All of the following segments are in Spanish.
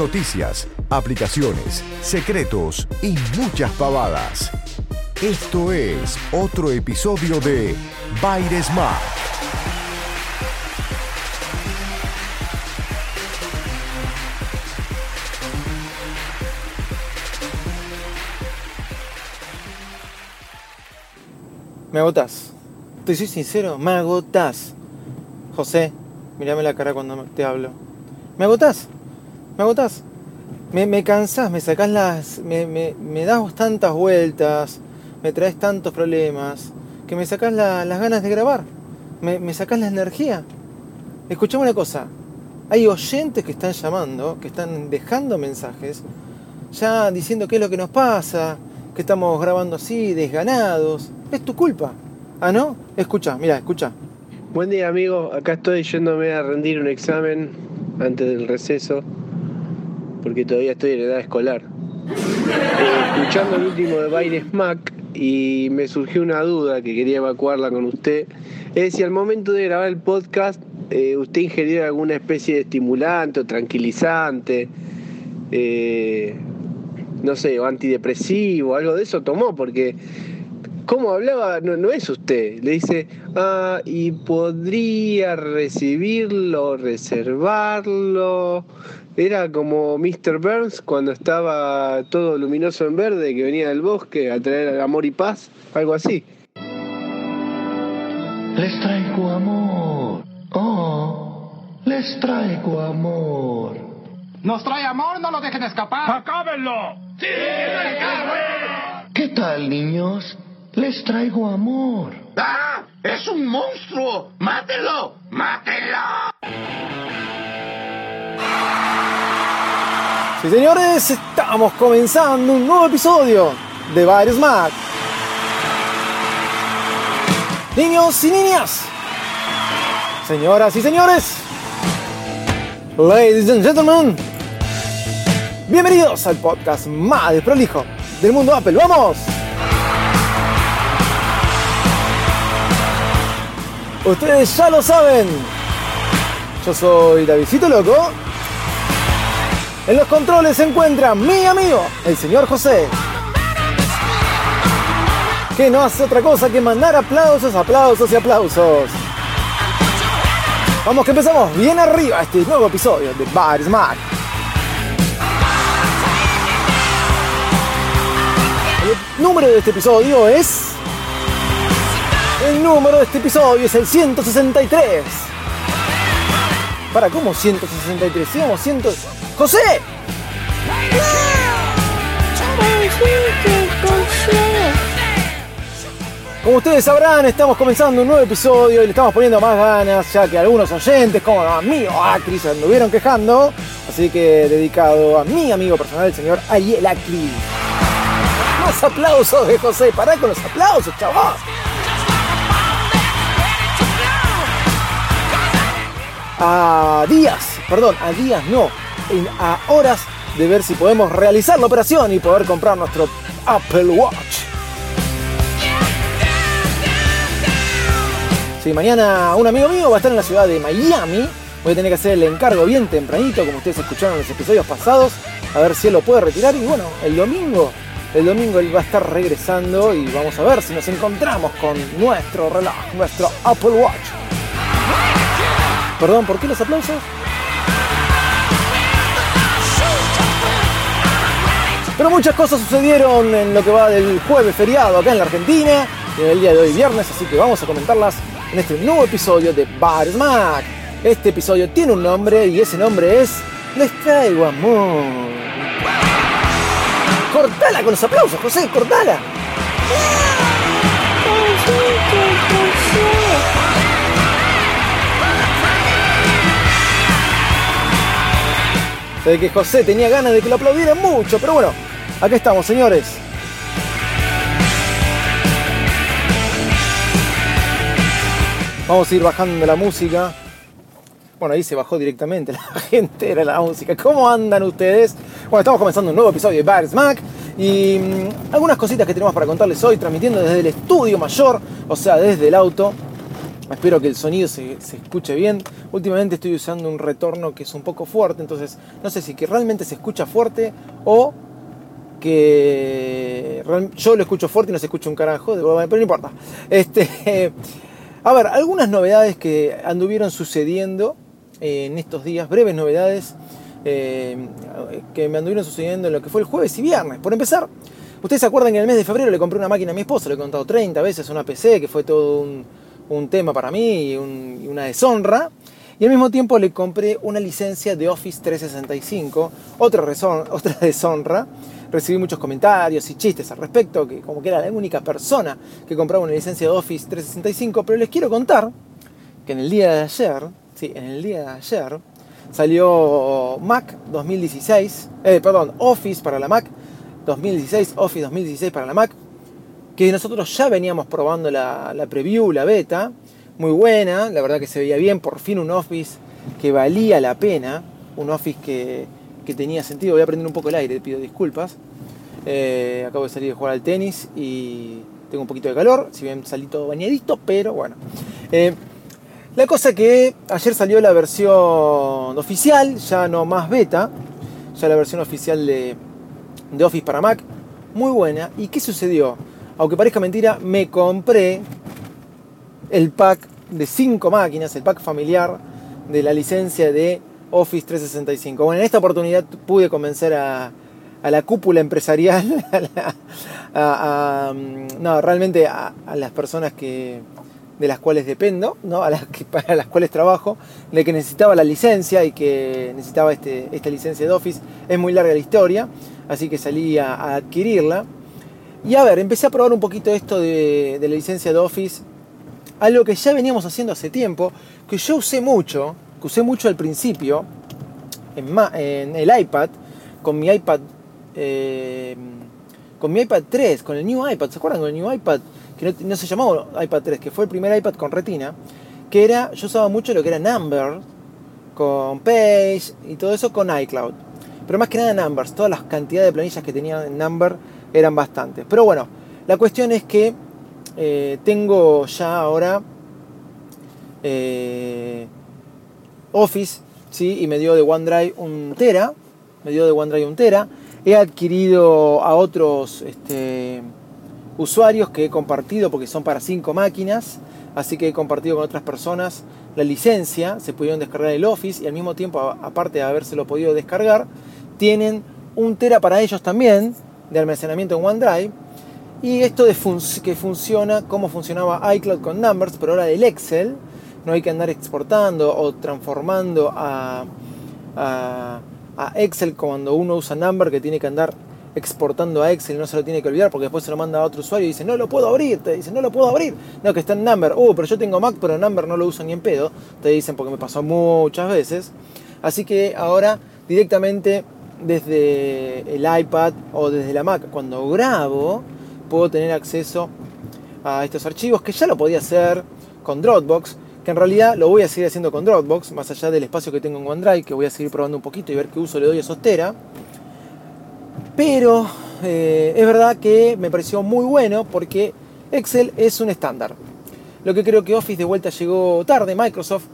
Noticias, aplicaciones, secretos y muchas pavadas. Esto es otro episodio de Baires. Me agotás. Te soy sincero, me agotás. José, mírame la cara cuando te hablo. Me agotás. Me agotás. Me, me cansás, me sacás las. Me, das tantas vueltas, me traes tantos problemas, que me sacás la- las ganas de grabar. Me, me sacás la energía. Escuchame una cosa. Hay oyentes que están llamando, que están dejando mensajes, ya diciendo qué es lo que nos pasa, que estamos grabando así, desganados. Es tu culpa. Ah, ¿no? Escucha, mira, escucha. Buen día amigo, acá estoy yéndome a rendir un examen antes del receso, porque todavía estoy en edad escolar. Eh, escuchando el último de Baires Mac y me surgió una duda que quería evacuarla con usted. Es si al momento de grabar el podcast eh, usted ingirió alguna especie de estimulante o tranquilizante, eh, no sé, o antidepresivo, algo de eso tomó, porque ¿Cómo hablaba? No, no es usted. Le dice, ah, y podría recibirlo, reservarlo. Era como Mr. Burns cuando estaba todo luminoso en verde, que venía del bosque a traer amor y paz, algo así. Les traigo amor. Oh, les traigo amor. Nos trae amor, no lo dejen escapar. ¡Acábenlo! ¡Sí! ¿Qué tal, niños? Les traigo amor. ¡Ah! ¡Es un monstruo! ¡Mátelo! ¡Mátelo! Sí, señores, estamos comenzando un nuevo episodio de Bares Mac. Niños y niñas, señoras y señores, ladies and gentlemen, bienvenidos al podcast más desprolijo del mundo Apple. ¡Vamos! Ustedes ya lo saben. Yo soy Davidcito Loco. En los controles se encuentra mi amigo, el señor José. Que no hace otra cosa que mandar aplausos, aplausos y aplausos. Vamos que empezamos bien arriba este nuevo episodio de Bar Smack. El número de este episodio es... El número de este episodio es el 163. Para, ¿cómo 163? Sigamos 100... ¡José! Como ustedes sabrán, estamos comenzando un nuevo episodio y le estamos poniendo más ganas, ya que algunos oyentes, como a mí o Acri, se anduvieron quejando. Así que dedicado a mi amigo personal, el señor Ayel Acri. Más aplausos de José, pará con los aplausos, chaval. A días, perdón, a días no, en- a horas de ver si podemos realizar la operación y poder comprar nuestro Apple Watch. Sí, mañana un amigo mío va a estar en la ciudad de Miami. Voy a tener que hacer el encargo bien tempranito, como ustedes escucharon en los episodios pasados, a ver si él lo puede retirar. Y bueno, el domingo, el domingo él va a estar regresando y vamos a ver si nos encontramos con nuestro reloj, nuestro Apple Watch. Perdón, ¿por qué los aplausos? Pero muchas cosas sucedieron en lo que va del jueves feriado acá en la Argentina en el día de hoy viernes, así que vamos a comentarlas en este nuevo episodio de Bar Smack. Este episodio tiene un nombre y ese nombre es Les traigo amor. Cortala con los aplausos, José, cortala. Ve que José tenía ganas de que lo aplaudieran mucho, pero bueno, acá estamos, señores. Vamos a ir bajando la música. Bueno, ahí se bajó directamente la gente, era la música. ¿Cómo andan ustedes? Bueno, estamos comenzando un nuevo episodio de Bar Smack y mm, algunas cositas que tenemos para contarles hoy, transmitiendo desde el estudio mayor, o sea, desde el auto. Espero que el sonido se, se, escuche bien. Últimamente estoy usando un retorno que es un poco fuerte, entonces no sé si que realmente se escucha fuerte o que yo lo escucho fuerte y no se escucha un carajo, pero no importa. Este, a ver, algunas novedades que anduvieron sucediendo en estos días, breves novedades eh, que me anduvieron sucediendo en lo que fue el jueves y viernes. Por empezar, ustedes se acuerdan que en el mes de febrero le compré una máquina a mi esposa, le he contado 30 veces una PC, que fue todo un, un tema para mí y, un, y, una deshonra. Y al mismo tiempo le compré una licencia de Office 365, otra, razón, otra deshonra. Recibí muchos comentarios y chistes al respecto, que como que era la única persona que compraba una licencia de Office 365, pero les quiero contar que en el día de ayer, sí, en el día de ayer, salió Mac 2016, eh, perdón, Office para la Mac 2016, Office 2016 para la Mac, que nosotros ya veníamos probando la, la, preview, la beta, muy buena, la verdad que se veía bien, por fin un Office que valía la pena, un Office que, que tenía sentido, voy a prender un poco el aire, pido disculpas, eh, acabo de salir de jugar al tenis y tengo un poquito de calor, si bien salí todo bañadito, pero bueno. Eh, la cosa que ayer salió la versión oficial, ya no más beta, ya la versión oficial de, de Office para Mac, muy buena. ¿Y qué sucedió? Aunque parezca mentira, me compré el pack de 5 máquinas, el pack familiar de la licencia de Office 365. Bueno, en esta oportunidad pude convencer a, la cúpula empresarial, no, realmente a, las personas que, de las cuales dependo, ¿no? a, las que, para las cuales trabajo, de que necesitaba la licencia y que necesitaba este, esta licencia de Office. Es muy larga la historia, así que salí a, adquirirla. Y a ver, empecé a probar un poquito esto de, de, la licencia de Office, algo que ya veníamos haciendo hace tiempo, que yo usé mucho, que usé mucho al principio, en, el iPad, con mi iPad, eh, con mi iPad 3, con el New iPad, ¿se acuerdan? Con el New iPad que no, se llamó iPad 3, que fue el primer iPad con retina, que era, yo usaba mucho lo que era Number, con Page y todo eso con iCloud. Pero más que nada Numbers, todas las cantidades de planillas que tenía en Number eran bastantes. Pero bueno, la cuestión es que eh, tengo ya ahora eh, Office, ¿sí? y me dio de OneDrive un tera, me dio de OneDrive un tera. He adquirido a otros... Este, usuarios que he compartido porque son para cinco máquinas, así que he compartido con otras personas la licencia, se pudieron descargar el Office y al mismo tiempo, aparte de habérselo podido descargar, tienen un tera para ellos también de almacenamiento en OneDrive. Y esto de fun que funciona como funcionaba iCloud con Numbers, pero ahora el Excel, no hay que andar exportando o transformando a, a, a Excel cuando uno usa Number que tiene que andar exportando a Excel no se lo tiene que olvidar porque después se lo manda a otro usuario y dice no lo puedo abrir, te dicen no lo puedo abrir, no que está en Number, uh, pero yo tengo Mac pero Number no lo uso ni en pedo, te dicen porque me pasó muchas veces, así que ahora directamente desde el iPad o desde la Mac cuando grabo puedo tener acceso a estos archivos que ya lo podía hacer con Dropbox, que en realidad lo voy a seguir haciendo con Dropbox, más allá del espacio que tengo en OneDrive, que voy a seguir probando un poquito y ver qué uso le doy a Sostera. Pero eh, es verdad que me pareció muy bueno porque Excel es un estándar. Lo que creo que Office de vuelta llegó tarde, Microsoft,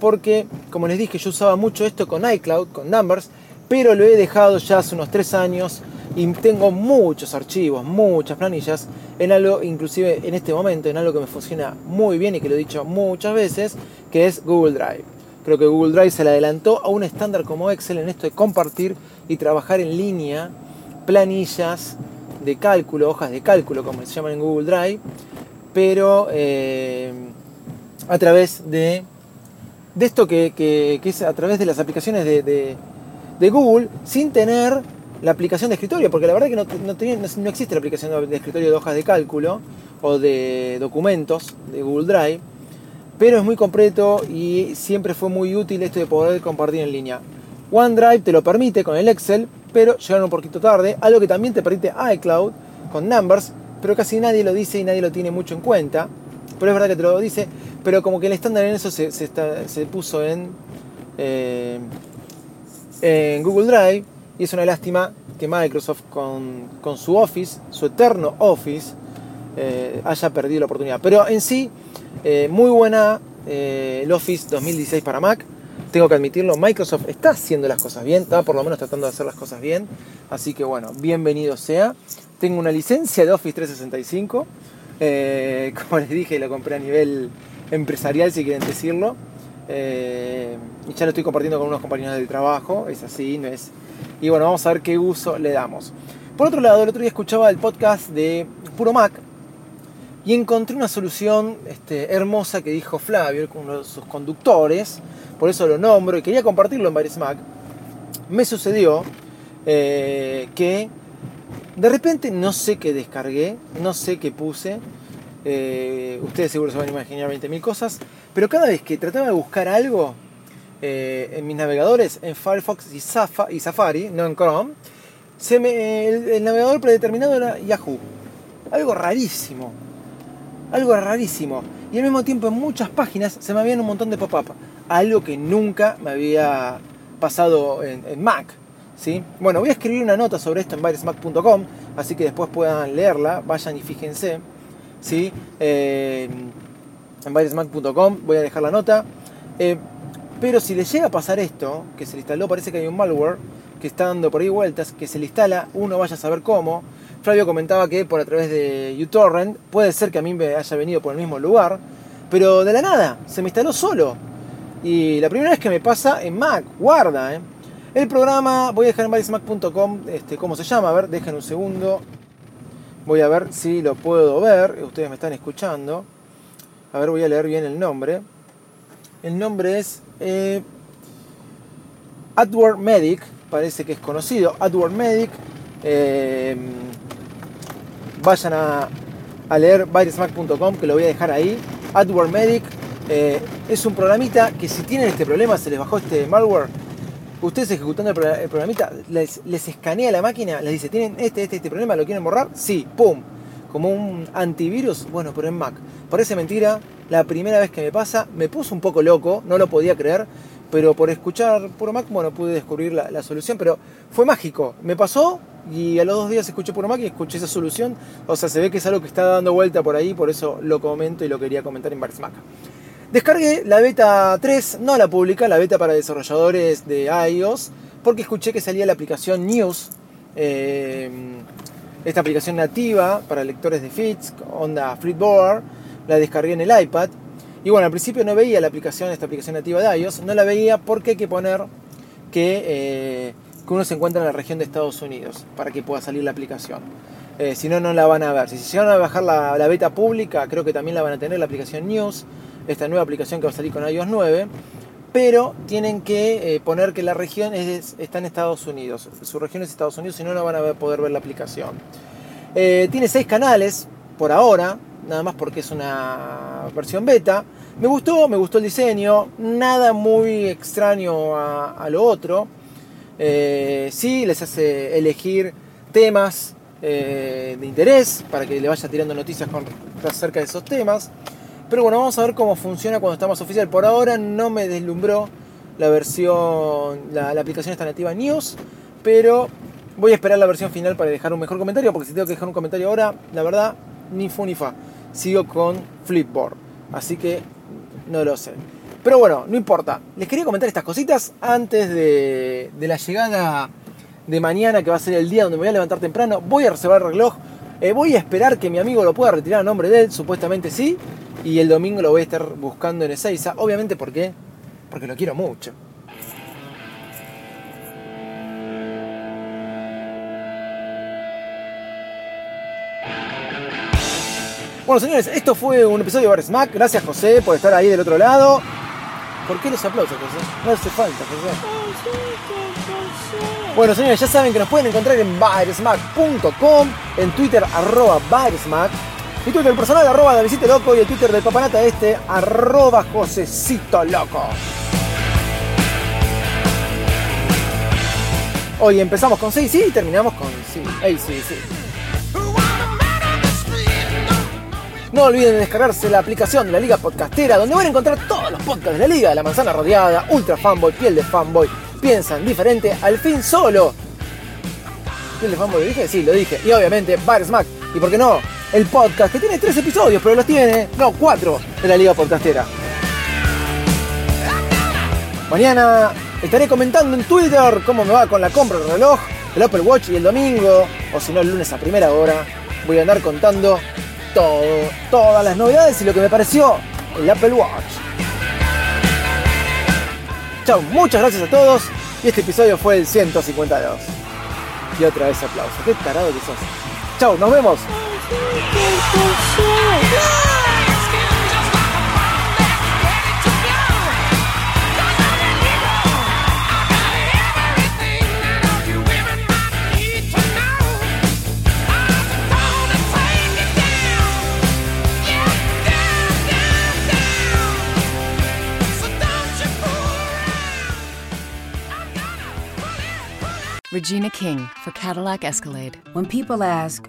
porque como les dije yo usaba mucho esto con iCloud, con Numbers, pero lo he dejado ya hace unos 3 años y tengo muchos archivos, muchas planillas en algo, inclusive en este momento, en algo que me funciona muy bien y que lo he dicho muchas veces, que es Google Drive. Creo que Google Drive se le adelantó a un estándar como Excel en esto de compartir y trabajar en línea planillas de cálculo, hojas de cálculo como se llaman en Google Drive, pero eh, a través de, de esto que, que, que, es a través de las aplicaciones de, de, Google sin tener la aplicación de escritorio, porque la verdad que no, no, existe la aplicación de escritorio de hojas de cálculo o de documentos de Google Drive, pero es muy completo y siempre fue muy útil esto de poder compartir en línea. OneDrive te lo permite con el Excel, pero llegaron un poquito tarde. Algo que también te permite iCloud con Numbers, pero casi nadie lo dice y nadie lo tiene mucho en cuenta. Pero es verdad que te lo dice, pero como que el estándar en eso se, puso en, eh, en Google Drive y es una lástima que Microsoft con, su Office, su eterno Office, eh, haya perdido la oportunidad. Pero en sí, eh, muy buena el Office 2016 para Mac tengo que admitirlo, Microsoft está haciendo las cosas bien, está por lo menos tratando de hacer las cosas bien. Así que bueno, bienvenido sea. Tengo una licencia de Office 365. Eh, como les dije, lo compré a nivel empresarial, si quieren decirlo. Eh, y ya lo estoy compartiendo con unos compañeros de trabajo. Es así, no es. Y bueno, vamos a ver qué uso le damos. Por otro lado, el otro día escuchaba el podcast de Puro Mac y encontré una solución este, hermosa que dijo Flavio, uno de sus conductores por eso lo nombro y quería compartirlo en varios Mac, me sucedió eh, que de repente no sé qué descargué, no sé qué puse, eh, ustedes seguro se van a imaginar 20.000 cosas, pero cada vez que trataba de buscar algo eh, en mis navegadores, en Firefox y, Safari, no en Chrome, se me, el navegador predeterminado era Yahoo. Algo rarísimo. Algo rarísimo. Y al mismo tiempo en muchas páginas se me habían un montón de pop-up algo que nunca me había pasado en, Mac. ¿sí? Bueno, voy a escribir una nota sobre esto en virusmac.com, así que después puedan leerla, vayan y fíjense. ¿sí? Eh, en virusmac.com voy a dejar la nota. Eh, pero si le llega a pasar esto, que se le instaló, parece que hay un malware que está dando por ahí vueltas, que se le instala, uno vaya a saber cómo. Flavio comentaba que por a través de uTorrent, puede ser que a mí me haya venido por el mismo lugar, pero de la nada, se me instaló solo. Y la primera vez que me pasa en Mac, guarda, ¿eh? El programa, voy a dejar en variosmac.com este, cómo se llama, a ver, dejen un segundo. Voy a ver si lo puedo ver, ustedes me están escuchando. A ver, voy a leer bien el nombre. El nombre es eh, Medic, parece que es conocido. AdWord Medic. Eh, vayan a, a leer virusmac.com, que lo voy a dejar ahí. AdWord Medic eh, es un programita que si tienen este problema, se les bajó este malware, ustedes ejecutando el, programita, les, escanea la máquina, les dice, ¿tienen este, este, este problema? ¿Lo quieren borrar? Sí, ¡pum! Como un antivirus, bueno, pero en Mac. Parece mentira, la primera vez que me pasa, me puso un poco loco, no lo podía creer, pero por escuchar puro Mac, bueno, pude descubrir la, solución, pero fue mágico. Me pasó y a los dos días escuché puro Mac y escuché esa solución. O sea, se ve que es algo que está dando vuelta por ahí, por eso lo comento y lo quería comentar en Mac. Descargué la beta 3, no la pública, la beta para desarrolladores de iOS, porque escuché que salía la aplicación News, eh, esta aplicación nativa para lectores de feeds, onda Flipboard, la descargué en el iPad. Y bueno, al principio no veía la aplicación, esta aplicación nativa de iOS, no la veía porque hay que poner que, eh, que uno se encuentra en la región de Estados Unidos para que pueda salir la aplicación. Eh, si no, no la van a ver. Si se llegan a bajar la, la beta pública, creo que también la van a tener la aplicación News esta nueva aplicación que va a salir con iOS 9, pero tienen que eh, poner que la región está en Estados Unidos. Su región es Estados Unidos, si no, no van a poder ver la aplicación. Eh, tiene seis canales por ahora, nada más porque es una versión beta. Me gustó, me gustó el diseño, nada muy extraño a, lo otro. Eh, sí, les hace elegir temas de interés para que le vaya tirando noticias acerca de esos temas. Pero bueno, vamos a ver cómo funciona cuando está más oficial. Por ahora no me deslumbró la versión, la, aplicación esta nativa News, pero voy a esperar la versión final para dejar un mejor comentario, porque si tengo que dejar un comentario ahora, la verdad, ni fu ni fa. Sigo con Flipboard, así que no lo sé. Pero bueno, no importa. Les quería comentar estas cositas antes de, la llegada de mañana, que va a ser el día donde me voy a levantar temprano. Voy a reservar el reloj. Eh, voy a esperar que mi amigo lo pueda retirar a nombre de él, supuestamente sí. Y el domingo lo voy a estar buscando en Ezeiza. Obviamente, ¿por qué? Porque lo quiero mucho. Bueno, señores, esto fue un episodio de Bar Smack. Gracias, José, por estar ahí del otro lado. ¿Por qué los aplausos, José? No hace falta, José. Bueno, señores, ya saben que nos pueden encontrar en baresmack.com, en Twitter, arroba baresmack mi Twitter personal, arroba Davidito Loco, y el Twitter del Papanata este, arroba Josecito Loco. Hoy empezamos con sí, sí y terminamos con sí, hey, sí, sí. No olviden descargarse la aplicación de la Liga Podcastera, donde van a encontrar todos los podcasts de la Liga, la manzana rodeada, Ultra Fanboy, Piel de Fanboy, Piensan diferente, al fin solo. ¿Piel de Fanboy lo dije? Sí, lo dije. Y obviamente Bar Smack. Y por qué no, el podcast que tiene tres episodios, pero los tiene, no, cuatro de la Liga Podcastera. Mañana estaré comentando en Twitter cómo me va con la compra del reloj, el Apple Watch y el domingo, o si no el lunes a primera hora, voy a andar contando todo, todas las novedades y lo que me pareció el Apple Watch. Chao, muchas gracias a todos y este episodio fue el 152. Y otra vez aplauso, qué tarado que sos. Chao, nos vemos. Regina King for Cadillac Escalade. When people ask,